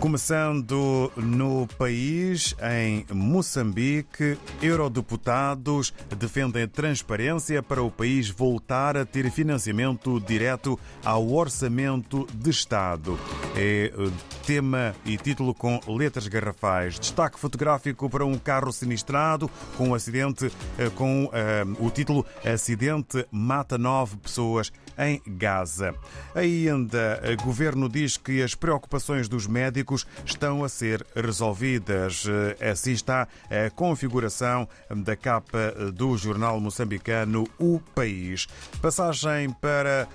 Começando no país, em Moçambique, eurodeputados defendem transparência para o país voltar a ter financiamento direto ao orçamento de Estado. É eh, tema e título com letras garrafais. Destaque fotográfico para um carro sinistrado com um acidente eh, com uh, o título Acidente mata nove pessoas em Gaza. Ainda, o governo diz que as preocupações dos médicos estão a ser resolvidas. Assim está a configuração da capa do jornal moçambicano O País. Passagem para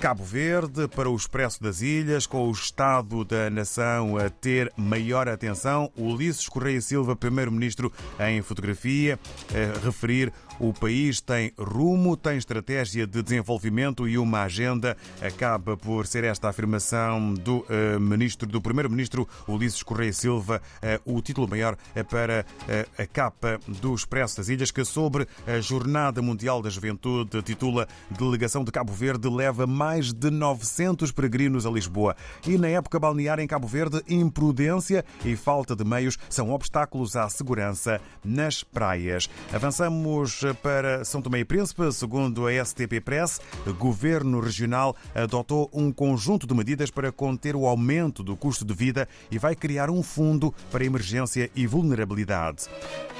Cabo Verde para o Expresso das Ilhas, com o Estado da Nação a ter maior atenção. Ulisses Correia Silva, Primeiro-Ministro, em fotografia, a referir o país tem rumo, tem estratégia de desenvolvimento e uma agenda. Acaba por ser esta afirmação do uh, ministro, do primeiro-ministro Ulisses Correia Silva, uh, o título maior uh, para a capa do Expresso das Ilhas, que sobre a Jornada Mundial da Juventude titula Delegação de Cabo Verde leva mais de 900 peregrinos a Lisboa. E na época balnear em Cabo Verde, imprudência e falta de meios são obstáculos à segurança nas praias. Avançamos para São Tomé e Príncipe, segundo a STP Press, o governo regional adotou um conjunto de medidas para conter o aumento do custo de vida e vai criar um fundo para emergência e vulnerabilidade.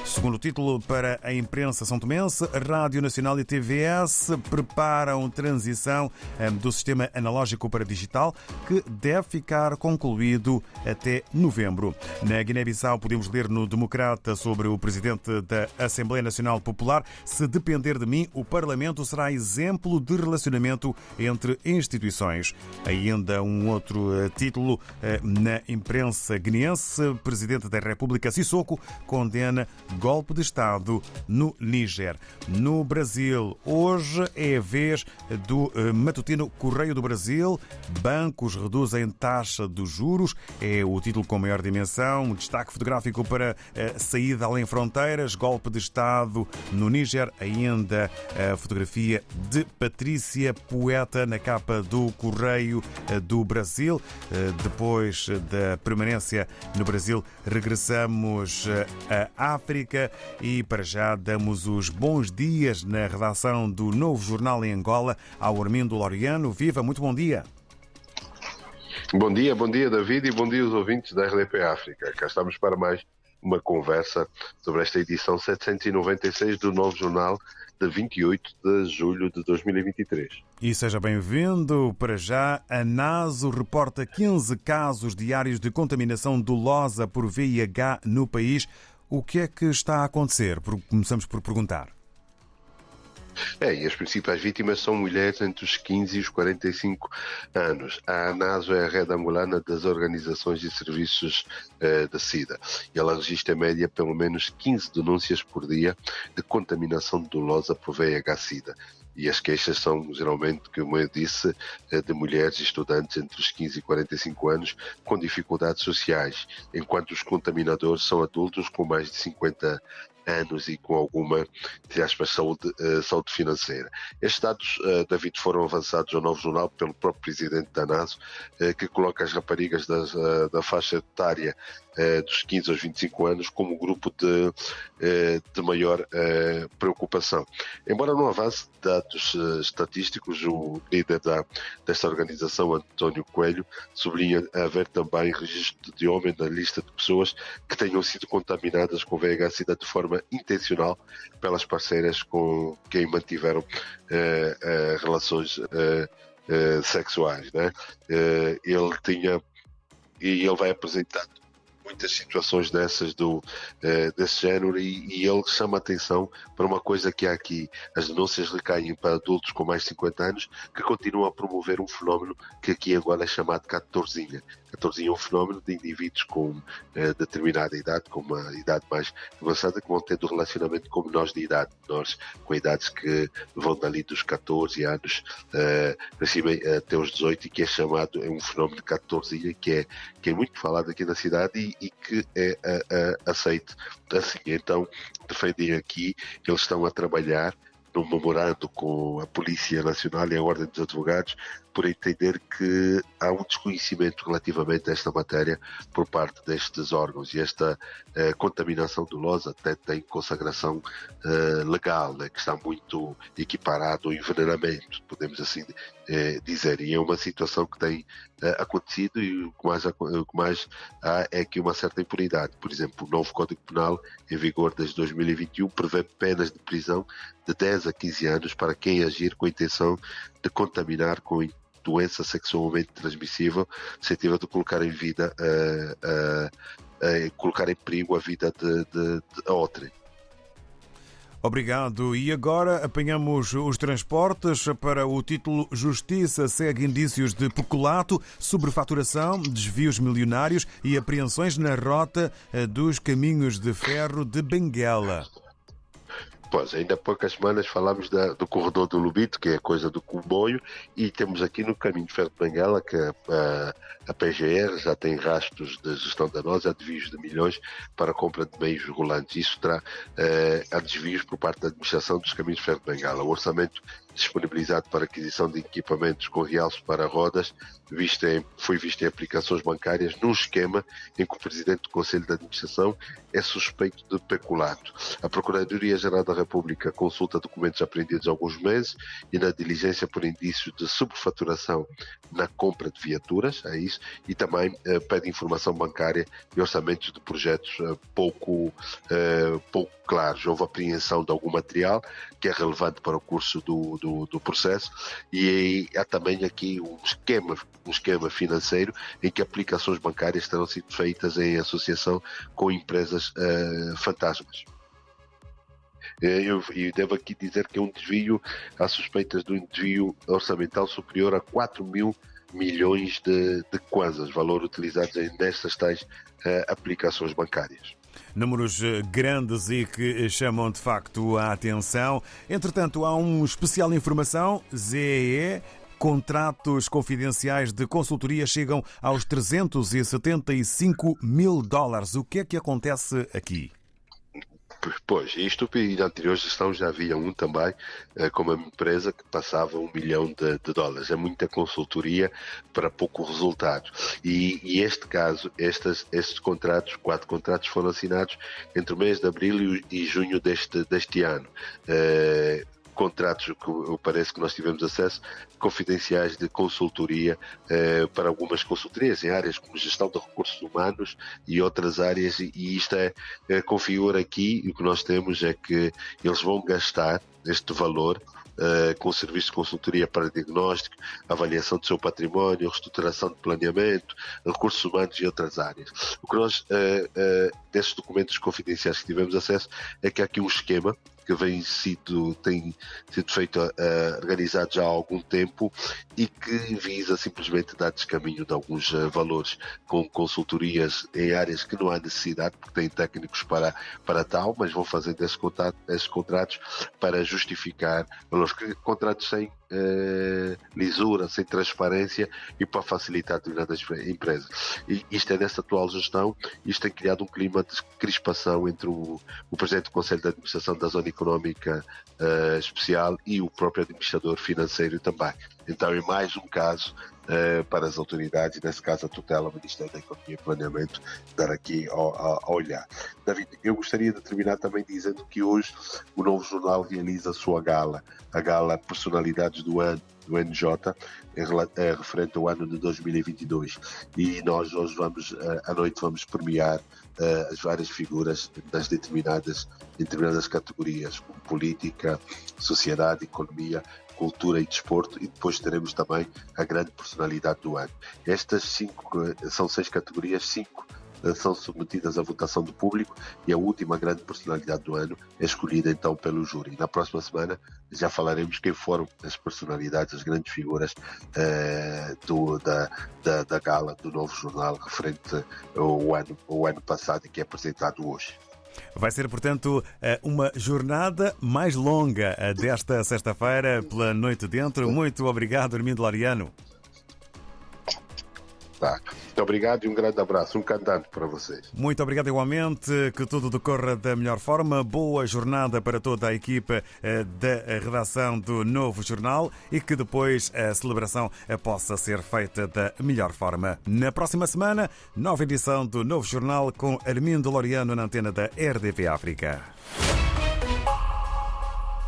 Segundo o título para a imprensa são tomense, Rádio Nacional e TVS preparam transição eh, do sistema analógico para digital, que deve ficar concluído até novembro. Na Guiné-Bissau, podemos ler no Democrata sobre o presidente da Assembleia Nacional Popular. Se depender de mim, o Parlamento será exemplo de relacionamento entre instituições. Ainda um outro eh, título eh, na imprensa guineense, presidente da República Sissoko condena golpe de Estado no Níger. No Brasil, hoje é a vez do eh, matutino Correio do Brasil. Bancos reduzem taxa dos juros. É o título com maior dimensão. Destaque fotográfico para saída além fronteiras. Golpe de Estado no Níger. Ainda a fotografia de Patrícia Poeta na capa do Correio eh, do Brasil. Eh, depois da permanência no Brasil, regressamos à África. E para já damos os bons dias na redação do Novo Jornal em Angola ao Armindo Loriano. Viva, muito bom dia. Bom dia, bom dia David e bom dia aos ouvintes da RDP África. Cá estamos para mais uma conversa sobre esta edição 796 do Novo Jornal de 28 de julho de 2023. E seja bem-vindo. Para já, a NASO reporta 15 casos diários de contaminação dolosa por VIH no país. O que é que está a acontecer? Começamos por perguntar. É, e as principais vítimas são mulheres entre os 15 e os 45 anos. A ANASO é a rede angolana das organizações e serviços eh, da SIDA e ela registra em média pelo menos 15 denúncias por dia de contaminação dolosa por VIH-Sida e as queixas são geralmente, como eu disse, eh, de mulheres estudantes entre os 15 e 45 anos com dificuldades sociais, enquanto os contaminadores são adultos com mais de 50 anos e com alguma, entre aspas, saúde, uh, saúde financeira. Estes dados, uh, David, foram avançados ao Novo Jornal pelo próprio presidente da NASO, uh, que coloca as raparigas da, da faixa etária dos 15 aos 25 anos como grupo de, de maior preocupação. Embora não avance dados estatísticos, o líder da, desta organização, António Coelho, sublinha haver também registro de homem na lista de pessoas que tenham sido contaminadas com VIH-Sida de forma intencional pelas parceiras com quem mantiveram relações sexuais. Né? ele tinha e ele vai apresentando muitas situações dessas do, desse género e, e, ele chama atenção para uma coisa que há aqui. As denúncias recaem para adultos com mais de 50 anos que continuam a promover um fenómeno que aqui agora é chamado 14 14 é um fenómeno de indivíduos com eh, determinada idade, com uma idade mais avançada, que vão tendo relacionamento com menores de idade, menores com idades que vão dali dos 14 anos eh, para cima até os 18 e que é chamado, é um fenómeno de 14 que é, que é muito falado aqui na cidade e, e que é aceito assim. Então, defendem aqui, eles estão a trabalhar num memorando com a Polícia Nacional e a Ordem dos Advogados por entender que há um desconhecimento relativamente a esta matéria por parte destes órgãos e esta uh, contaminação dolosa até tem consagração uh, legal, né, que está muito equiparado ao envenenamento, podemos assim uh, dizer. E é uma situação que tem acontecido e o que, mais, o que mais há é que uma certa impunidade. Por exemplo, o novo Código Penal, em vigor desde 2021, prevê penas de prisão de 10 a 15 anos para quem agir com a intenção de contaminar com doença sexualmente transmissível, suscetível de colocar em vida, uh, uh, colocar em perigo a vida de, de, de outrem. Obrigado. E agora apanhamos os transportes para o título Justiça segue indícios de peculato, sobrefaturação, desvios milionários e apreensões na rota dos caminhos de ferro de Benguela. Pois, ainda há poucas semanas falámos da, do corredor do Lubito, que é coisa do comboio, e temos aqui no caminho de Ferro de Benguela que a, a, PGR já tem rastros de gestão danosa, a desvios de milhões para a compra de meios rolantes. Isso terá eh, a desvios por parte da administração dos caminhos de Ferro de Benguela. O orçamento disponibilizado para aquisição de equipamentos com realce para rodas visto em, foi visto em aplicações bancárias num esquema em que o Presidente do Conselho de Administração é suspeito de peculato. A Procuradoria-Geral da República consulta documentos apreendidos há alguns meses e na diligência por indício de subfaturação na compra de viaturas, é isso, e também eh, pede informação bancária e orçamentos de projetos eh, pouco, eh, pouco claros. Houve apreensão de algum material que é relevante para o curso do, do, do processo e há também aqui um esquema, um esquema financeiro em que aplicações bancárias terão sido feitas em associação com empresas uh, fantasmas. Eh, eu, eu, devo aqui dizer que é um desvio, há suspeitas de um desvio orçamental superior a 4 mil milhões de, de kwanzas, valor utilizado nestas tais uh, aplicações bancárias números eh, grandes e que chamam de facto a atenção. Entretanto, há uma especial informação, ZEE, contratos confidenciais de consultoria chegam aos 375 mil dólares. O que é que acontece aqui? Pois, isto e na anterior gestão já havia um também, eh, com uma empresa que passava um milhão de, de dólares. É muita consultoria para pouco resultado. E, e este caso, estas, estes contratos, quatro contratos foram assinados entre o mês de abril e, e junho deste, deste ano. Uh, contratos que parece que nós tivemos acesso, confidenciais de consultoria eh, para algumas consultorias em áreas como gestão de recursos humanos e outras áreas, e, isto é, é configura aqui, e o que nós temos é que eles vão gastar este valor Uh, com serviços de consultoria para diagnóstico, avaliação do seu património, reestruturação de planeamento, recursos humanos e outras áreas. O que nós, uh, uh, desses documentos confidenciais que tivemos acesso, é que há aqui um esquema que vem sido, tem sido feito, uh, organizado já há algum tempo e que visa simplesmente dar descaminho de alguns uh, valores com consultorias em áreas que não há necessidade, porque têm técnicos para, para tal, mas vão fazendo esses contratos, para justificar valores, contratos sem uh, lisura, sem transparência e para facilitar determinadas empresas. E isto é nesta atual gestão, isto tem criado um clima de crispação entre o, o Presidente do Conselho de Administração da Zona Económica uh, Especial e o próprio administrador financeiro também. Então é mais um caso uh, para as autoridades, nesse caso a tutela, o Ministério da Economia e Planeamento, dar aqui a, a, a, olhar. David, eu gostaria de terminar também dizendo que hoje o Novo Jornal realiza a sua gala, a gala Personalidades do Ano, do NJ, é, referente ao ano de 2022. E nós hoje vamos, uh, à noite, vamos premiar uh, as várias figuras das determinadas, determinadas categorias, como política, sociedade, economia, cultura e desporto, e depois teremos também a grande personalidade do ano. Estas cinco, são seis categorias, cinco eh, são submetidas à votação do público e a última grande personalidade do ano é escolhida então pelo júri. Na próxima semana já falaremos quem foram as personalidades, as grandes figuras eh, do, da, da, da, gala do novo jornal referente ao ano, ao ano passado e que é apresentado hoje. Vai ser, portanto, eh, uma jornada mais longa eh, desta sexta-feira pela Noite Dentro. Muito obrigado, Armindo Lariano. Tá. Obrigado e um grande abraço, um cantante para vocês. Muito obrigado igualmente, que tudo decorra da melhor forma. Boa jornada para toda a equipa eh, da redação do Novo Jornal e que depois a celebração eh, possa ser feita da melhor forma. Na próxima semana, nova edição do Novo Jornal com Armindo Loriano na antena da RDP África.